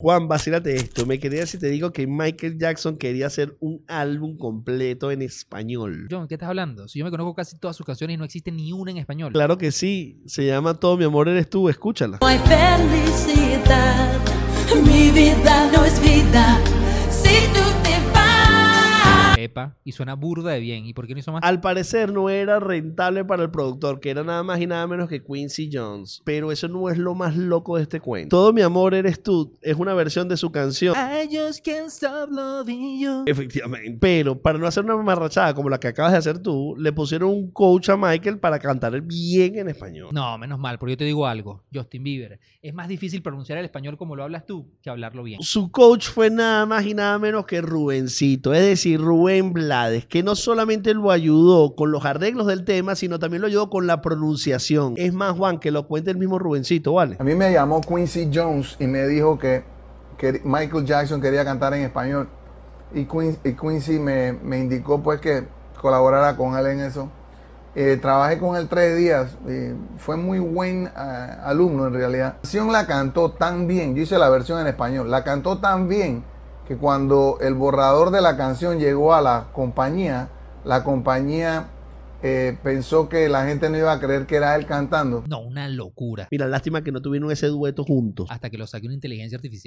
Juan, vacílate esto. Me quería si te digo que Michael Jackson quería hacer un álbum completo en español. John, ¿qué estás hablando? Si yo me conozco casi todas sus canciones y no existe ni una en español. Claro que sí. Se llama Todo mi amor eres tú. Escúchala. No hay felicidad, mi vida no es vida. Si tú te vas. Epa, y suena burda de bien. ¿Y por qué no hizo más? Al parecer no era rentable para el productor, que era nada más y nada menos que Quincy Jones. Pero eso no es lo más loco de este cuento. Todo mi amor eres tú es una versión de su canción. I just can't stop loving you. Efectivamente. Pero para no hacer una marrachada como la que acabas de hacer tú, le pusieron un coach a Michael para cantar bien en español. No, menos mal, porque yo te digo algo. Justin Bieber, es más difícil pronunciar el español como lo hablas tú que hablarlo bien. Su coach fue nada más y nada menos que Rubencito, es decir, Rubén Blades, que no solamente lo ayudó con los arreglos del tema, sino también lo ayudó con la pronunciación. Es más, Juan, que lo cuente el mismo Rubencito, ¿vale? A mí me llamó Quincy Jones y me dijo que, que Michael Jackson quería cantar en español. Y Quincy, y Quincy me, me indicó pues que colaborara con él en eso. Eh, trabajé con él tres días. fue muy buen ah, alumno en realidad. La canción la cantó tan bien. Yo hice la versión en español. La cantó tan bien que cuando el borrador de la canción llegó a la compañía, la compañía eh, pensó que la gente no iba a creer que era él cantando. No, una locura. Mira, lástima que no tuvieron ese dueto juntos. Hasta que lo saque una inteligencia artificial.